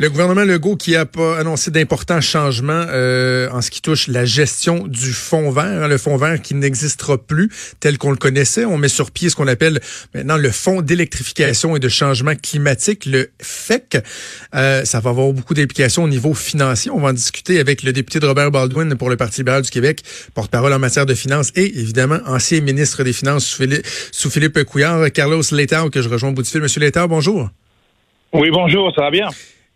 Le gouvernement Legault qui a annoncé d'importants changements euh, en ce qui touche la gestion du fonds vert, hein, le fonds vert qui n'existera plus tel qu'on le connaissait. On met sur pied ce qu'on appelle maintenant le fonds d'électrification et de changement climatique, le FEC. Euh, ça va avoir beaucoup d'implications au niveau financier. On va en discuter avec le député de Robert Baldwin pour le Parti libéral du Québec, porte-parole en matière de finances et évidemment ancien ministre des Finances sous Philippe, sous Philippe Couillard, Carlos Letao, que je rejoins au bout du fil. Monsieur Letao, bonjour. Oui, bonjour, ça va bien?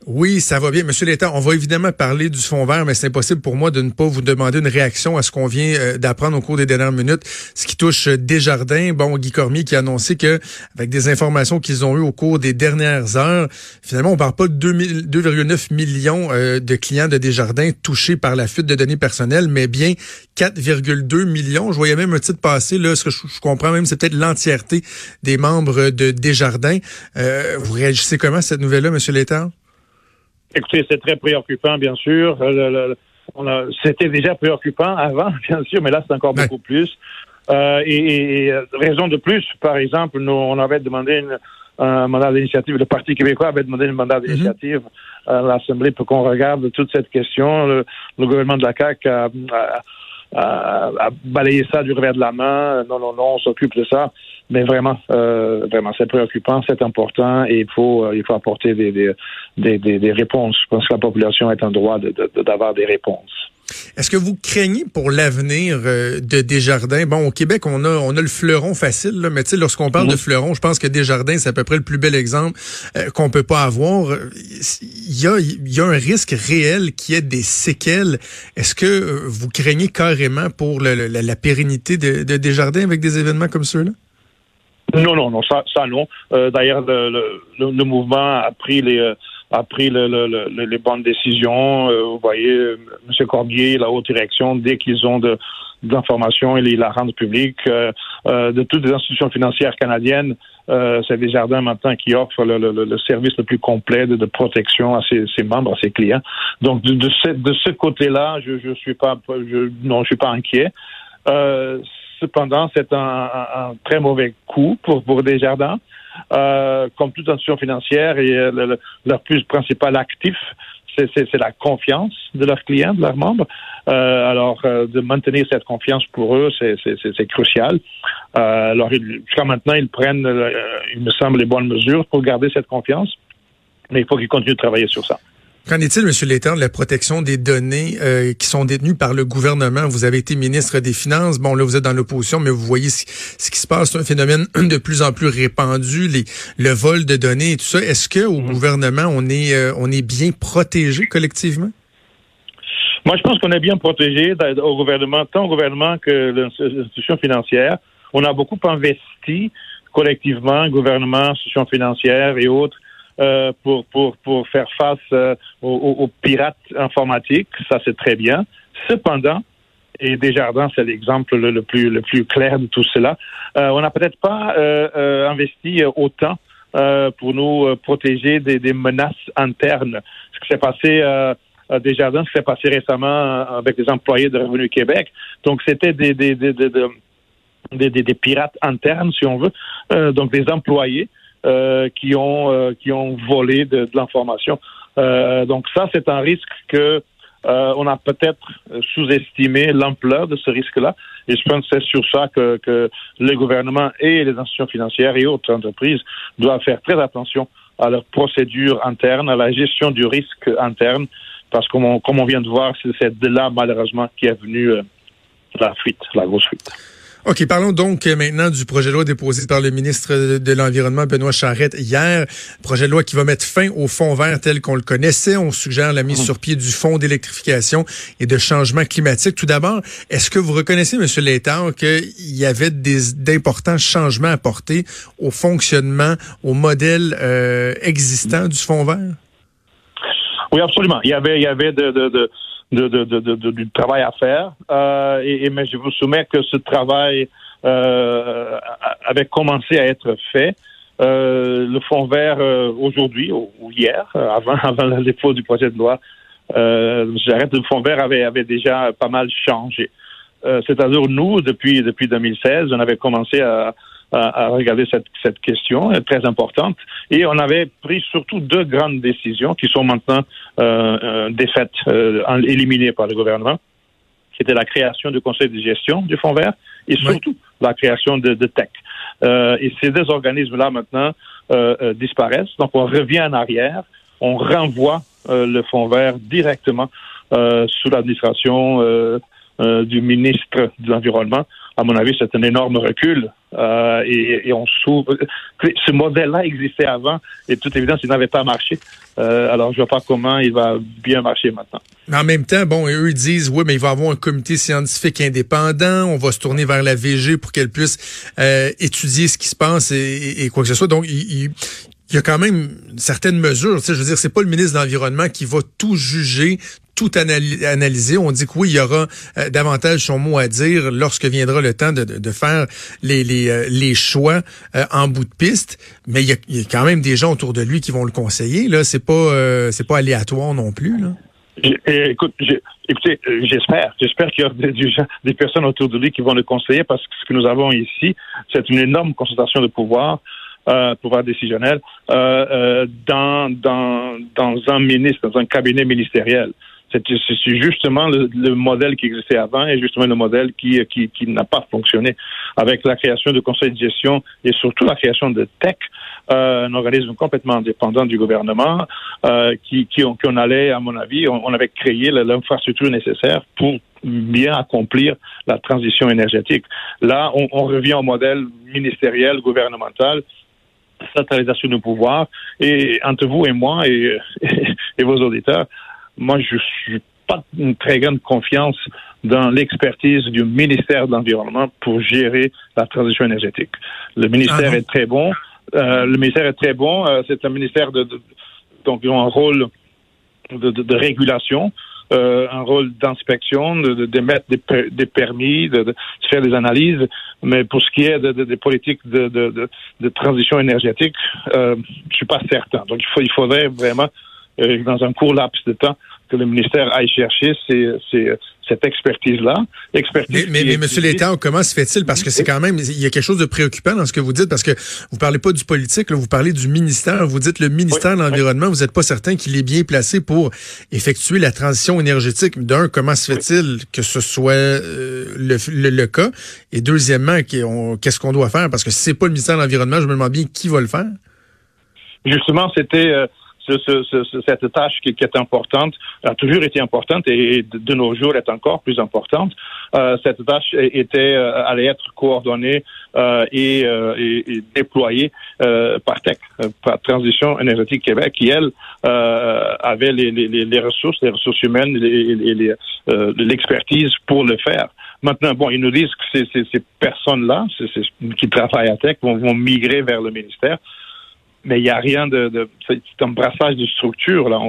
Oui, ça va bien. Monsieur Létard, on va évidemment parler du fond vert, mais c'est impossible pour moi de ne pas vous demander une réaction à ce qu'on vient euh, d'apprendre au cours des dernières minutes, ce qui touche euh, Desjardins. Bon, Guy Cormier qui a annoncé que, avec des informations qu'ils ont eues au cours des dernières heures, finalement, on parle pas de 2,9 millions euh, de clients de Desjardins touchés par la fuite de données personnelles, mais bien 4,2 millions. Je voyais même un titre passer, là, ce que je, comprends même, c'est peut-être l'entièreté des membres de Desjardins. vous réagissez comment à cette nouvelle-là, Monsieur Létard? Écoutez, c'est très préoccupant, bien sûr. Euh, c'était déjà préoccupant avant, bien sûr, mais là, c'est encore beaucoup plus. Euh, et, euh, raison de plus, par exemple, nous, on avait demandé une, un mandat d'initiative, le Parti québécois avait demandé un mandat mhm. d'initiative à l'Assemblée pour qu'on regarde toute cette question. Le, gouvernement de la CAQ a, a, balayé ça du revers de la main. Non, non, non, on s'occupe de ça mais vraiment, euh, vraiment, c'est préoccupant, c'est important et il faut, euh, il faut apporter des, des, des, des, réponses. Je pense que la population est en droit d'avoir de, des réponses. Est-ce que vous craignez pour l'avenir euh, de Desjardins? Bon, au Québec, on a, on a le fleuron facile, là, mais tu sais, lorsqu'on parle de mhm. fleuron, je pense que Desjardins, c'est à peu près le plus bel exemple euh, qu'on peut pas avoir. Il y a, il y a un risque réel qu'il y ait des séquelles. Est-ce que vous craignez carrément pour la, la, pérennité de, de Desjardins avec des événements comme ceux-là? Non, non, non, ça, ça non. Euh, d'ailleurs, le, le, le, mouvement a pris les euh, a pris le, les bonnes décisions. Euh, vous voyez, M. Corbier, la haute direction, dès qu'ils ont de d'informations, ils la rendent publique. de toutes les institutions financières canadiennes, c'est Desjardins maintenant qui offre le, service le plus complet de, protection à ses, ses, membres, à ses clients. Donc de, de ce, de ce côté-là, je, je suis pas, je, non, je suis pas inquiet. Euh, Cependant, c'est un, très mauvais coup pour, pour Desjardins. Euh, comme toute institution financière, et euh, leur plus principal actif, c'est la confiance de leurs clients, de leurs membres. Euh, alors, de maintenir cette confiance pour eux, c'est crucial. alors, jusqu'à maintenant, ils prennent, il me semble, les bonnes mesures pour garder cette confiance, mais il faut qu'ils continuent de travailler sur ça. Qu'en est-il, M. Létard, de la protection des données euh, qui sont détenues par le gouvernement? Vous avez été ministre des Finances. Bon, là, vous êtes dans l'opposition, mais vous voyez ce, qui se passe. C'est un phénomène de plus en plus répandu, les, le vol de données et tout ça. Est-ce que au mhm. gouvernement, on est, euh, on est bien protégé collectivement? Moi, je pense qu'on est bien protégé au gouvernement, tant au gouvernement que l'institution financière. On a beaucoup investi collectivement, gouvernement, institutions financières et autres, euh, pour, pour, pour faire face euh, aux, pirates informatiques. Ça, c'est très bien. Cependant, et Desjardins, c'est l'exemple le, plus, le plus clair de tout cela, euh, on n'a peut-être pas investi autant pour nous protéger des, des, menaces internes. Ce qui s'est passé Desjardins, ce qui s'est passé récemment avec les employés de Revenu Québec. Donc, c'était des, des, des, des, pirates internes, si on veut, donc des employés euh, qui ont euh, qui ont volé de, l'information. Euh, donc ça, c'est un risque que on a peut-être sous-estimé l'ampleur de ce risque-là. Et je pense que c'est sur ça que, que le gouvernement et les institutions financières et autres entreprises doivent faire très attention à leurs procédures internes, à la gestion du risque interne, parce que comme on, comme on vient de voir, c'est de là malheureusement qui est venue la fuite, la grosse fuite. OK, parlons donc maintenant du projet de loi déposé par le ministre de l'Environnement, Benoît Charette, hier. Projet de loi qui va mettre fin au fonds vert tel qu'on le connaissait. On suggère la mise mmh. sur pied du fonds d'électrification et de changement climatique. Tout d'abord, est-ce que vous reconnaissez, M. Létard, qu'il y avait d'importants changements apportés au fonctionnement, au modèle euh, existant du fonds vert? Oui, absolument. Il y avait, il y avait de, de, de de, de, du travail à faire. Euh, et, mais je vous soumets que ce travail euh, avait commencé à être fait. Euh, le fonds vert aujourd'hui ou, hier, avant, avant le dépôt du projet de loi, j'arrête le fonds vert avait, avait déjà pas mal changé. C'est-à-dire nous, depuis depuis 2016, on avait commencé à, à, regarder cette, cette question très importante et on avait pris surtout deux grandes décisions qui sont maintenant euh, défaites, éliminées par le gouvernement. C'était la création du conseil de gestion du fonds vert et surtout la création de, de TEC. Euh, et ces deux organismes-là, maintenant, euh, euh, disparaissent. Donc, on revient en arrière, on renvoie le fonds vert directement sous l'administration du ministre de l'Environnement. À mon avis, c'est un énorme recul euh, et, et, on s'ouvre. Ce modèle-là existait avant et de toute évidence, il n'avait pas marché. Euh, alors, je ne vois pas comment il va bien marcher maintenant. Mais en même temps, bon, eux disent, oui, mais il va y avoir un comité scientifique indépendant, on va se tourner vers la VG pour qu'elle puisse euh, étudier ce qui se passe et, et, quoi que ce soit. Donc, il, il y a quand même certaines mesures. Tu je veux dire, c'est pas le ministre de l'Environnement qui va tout juger, tout analyser. On dit que oui, il y aura euh, davantage son mot à dire lorsque viendra le temps de, de, faire les, les, euh, les choix euh, en bout de piste. Mais il y, a, il y, a, quand même des gens autour de lui qui vont le conseiller. Là, c'est pas c'est pas aléatoire non plus. Là. Écoute, écoutez, j'espère, j'espère qu'il y aura des, des personnes autour de lui qui vont le conseiller parce que ce que nous avons ici, c'est une énorme concentration de pouvoir euh, pouvoir décisionnel, euh, euh, dans, dans, dans un ministre, dans un cabinet ministériel. C'est justement le, le, modèle qui existait avant et justement le modèle qui, qui, qui n'a pas fonctionné. Avec la création de conseils de gestion et surtout la création de TEC, euh, un organisme complètement indépendant du gouvernement, euh, qui, qui, on, allait, à mon avis, on, on avait créé l'infrastructure nécessaire pour bien accomplir la transition énergétique. Là, on, on revient au modèle ministériel, gouvernemental, centralisation du pouvoir. Et entre vous et moi et, et, vos auditeurs, moi, je suis pas une très grande confiance dans l'expertise du ministère de l'Environnement pour gérer la transition énergétique. Le ministère ah est très bon. Euh, le ministère est très bon. Euh, c'est un ministère de, de, donc ils ont un rôle de, de, de régulation, euh, un rôle d'inspection, de, d'émettre des, des, permis, de, faire des analyses. Mais pour ce qui est des politiques de, transition énergétique, euh, je suis pas certain. Donc il, faut, il faudrait vraiment, dans un court laps de temps, que le ministère aille chercher ces, cette expertise-là. Expertise mais, mais, Monsieur Létard, comment se fait-il? Parce que c'est quand même, il y a quelque chose de préoccupant dans ce que vous dites, parce que vous parlez pas du politique, là, vous parlez du ministère. Vous dites le ministère de l'Environnement, vous n'êtes pas certain qu'il est bien placé pour effectuer la transition énergétique. D'un, comment se fait-il que ce soit euh, le, le, cas? Et deuxièmement, qu'est-ce qu'on doit faire? Parce que si c'est pas le ministère de l'Environnement, je me demande bien qui va le faire. Justement, c'était... Euh, ce, ce, cette tâche qui, est importante a toujours été importante et de, nos jours est encore plus importante. Euh, cette tâche était euh, allait être coordonnée euh, et, euh, et, et, déployée euh, par TEC, par Transition énergétique Québec, qui elle avait les, les, les, ressources, les ressources humaines, et l'expertise pour le faire. Maintenant, bon, ils nous disent que ces, ces, ces personnes-là, qui travaillent à TEC, vont, vont migrer vers le ministère mais il n'y a rien de, de c'est un brassage de structure là.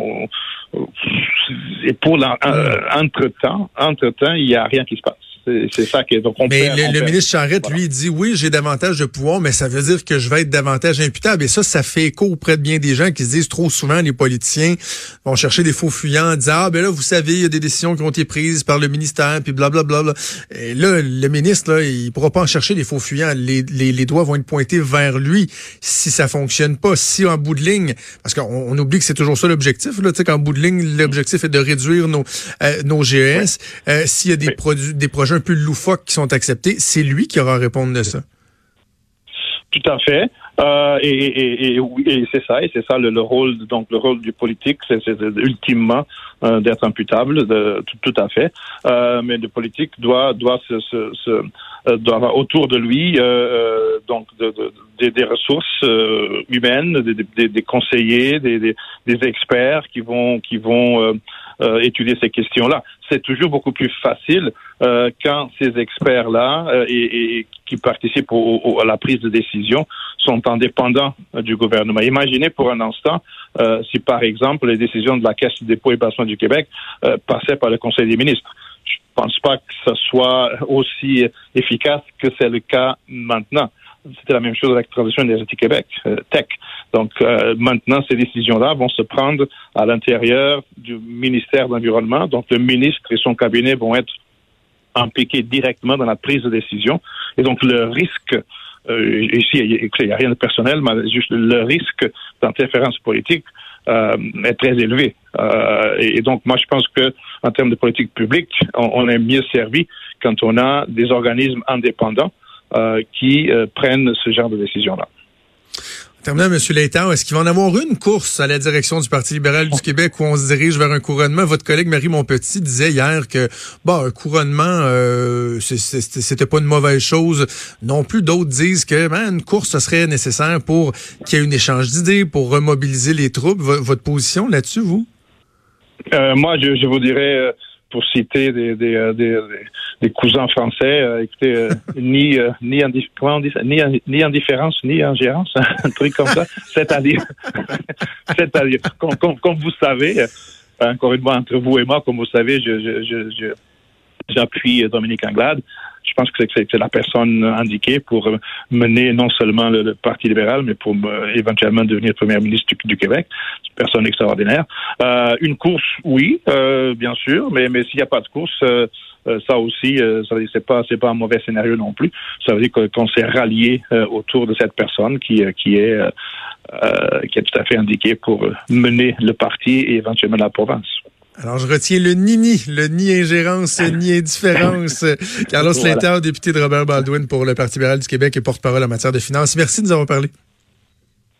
et pour l'entre temps, entre temps, il n'y a rien qui se passe. C'est ça qui est. Donc mais le, ministre Charette, lui, dit oui, j'ai davantage de pouvoir, mais ça veut dire que je vais être davantage imputable. Et ça, ça fait écho auprès de bien des gens qui se disent trop souvent, les politiciens vont chercher des faux fuyants en disant Ah, ben là, vous savez, il y a des décisions qui ont été prises par le ministère, puis blablabla. Bla, bla. Et là, le ministre, là, il pourra pas en chercher des faux fuyants. Les, les, les doigts vont être pointés vers lui si ça fonctionne pas. Si en bout de ligne, parce qu'on on oublie que c'est toujours ça l'objectif, là, tu sais, qu'en bout de ligne, l'objectif est de réduire nos, euh, nos GES. Euh, S'il y a des produits, des projets un peu loufoques qui sont acceptés, c'est lui qui aura à répondre de ça. Tout à fait. Euh, et, c'est ça, et c'est ça le, rôle, donc le rôle du politique, c'est ultimement d'être imputable, tout, à fait. mais le politique doit doit se doit avoir autour de lui donc de, de, des, ressources humaines, des, des, conseillers, des, des, experts qui vont qui vont euh, étudier ces questions-là. C'est toujours beaucoup plus facile euh, quand ces experts-là euh, et, et, qui participent au, à la prise de décision sont indépendants du gouvernement. Imaginez pour un instant si, par exemple, les décisions de la Caisse de dépôt et placement du Québec passaient par le Conseil des ministres. Je ne pense pas que ce soit aussi efficace que c'est le cas maintenant. C'était la même chose avec la transition énergétique Québec, euh, TEC. Donc euh, maintenant, ces décisions-là vont se prendre à l'intérieur du ministère de l'Environnement. Donc le ministre et son cabinet vont être impliqués directement dans la prise de décision. Et donc le risque, euh, ici, il n'y a rien de personnel, mais juste le risque d'interférence politique euh, est très élevé. Euh, et, donc, moi, je pense que en termes de politique publique, on, est mieux servi quand on a des organismes indépendants euh, qui euh, prennent ce genre de décisions-là. Terminant, M. Létard, est-ce qu'il va en avoir une course à la direction du Parti libéral du Québec où on se dirige vers un couronnement? Votre collègue Marie Montpetit disait hier que bon, un couronnement, euh, c'était pas une mauvaise chose. Non plus, d'autres disent que ben, une course, ce serait nécessaire pour qu'il y ait un échange d'idées, pour remobiliser les troupes. votre position là-dessus, vous? moi, je, je, vous dirais pour citer des, des, euh, des, des cousins français, euh, écoutez, euh, ni, ni, dit ça? ni, ni indifférence, ni ingérence, un truc comme ça. C'est-à-dire, c'est-à-dire, comme, comme, comme, vous savez, encore une fois, entre vous et moi, comme vous savez, je, je, je, j'appuie Dominique Anglade pense que c'est la personne indiquée pour mener non seulement le, Parti libéral, mais pour euh, éventuellement devenir premier ministre du, Québec. C'est une personne extraordinaire. Euh, une course, oui, euh, bien sûr, mais, mais s'il n'y a pas de course, ça aussi, ça c'est pas c'est pas un mauvais scénario non plus. Ça veut dire qu'on s'est rallié autour de cette personne qui qui est qui est tout à fait indiquée pour mener le parti et éventuellement la province. Alors, je retiens le ni-ni, le ni-ingérence, ni-indifférence. Carlos voilà. député de Robert Baldwin pour le Parti libéral du Québec et porte-parole en matière de finances. Merci de nous avoir parlé.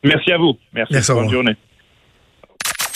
Merci à vous. Merci. Merci Bonne journée.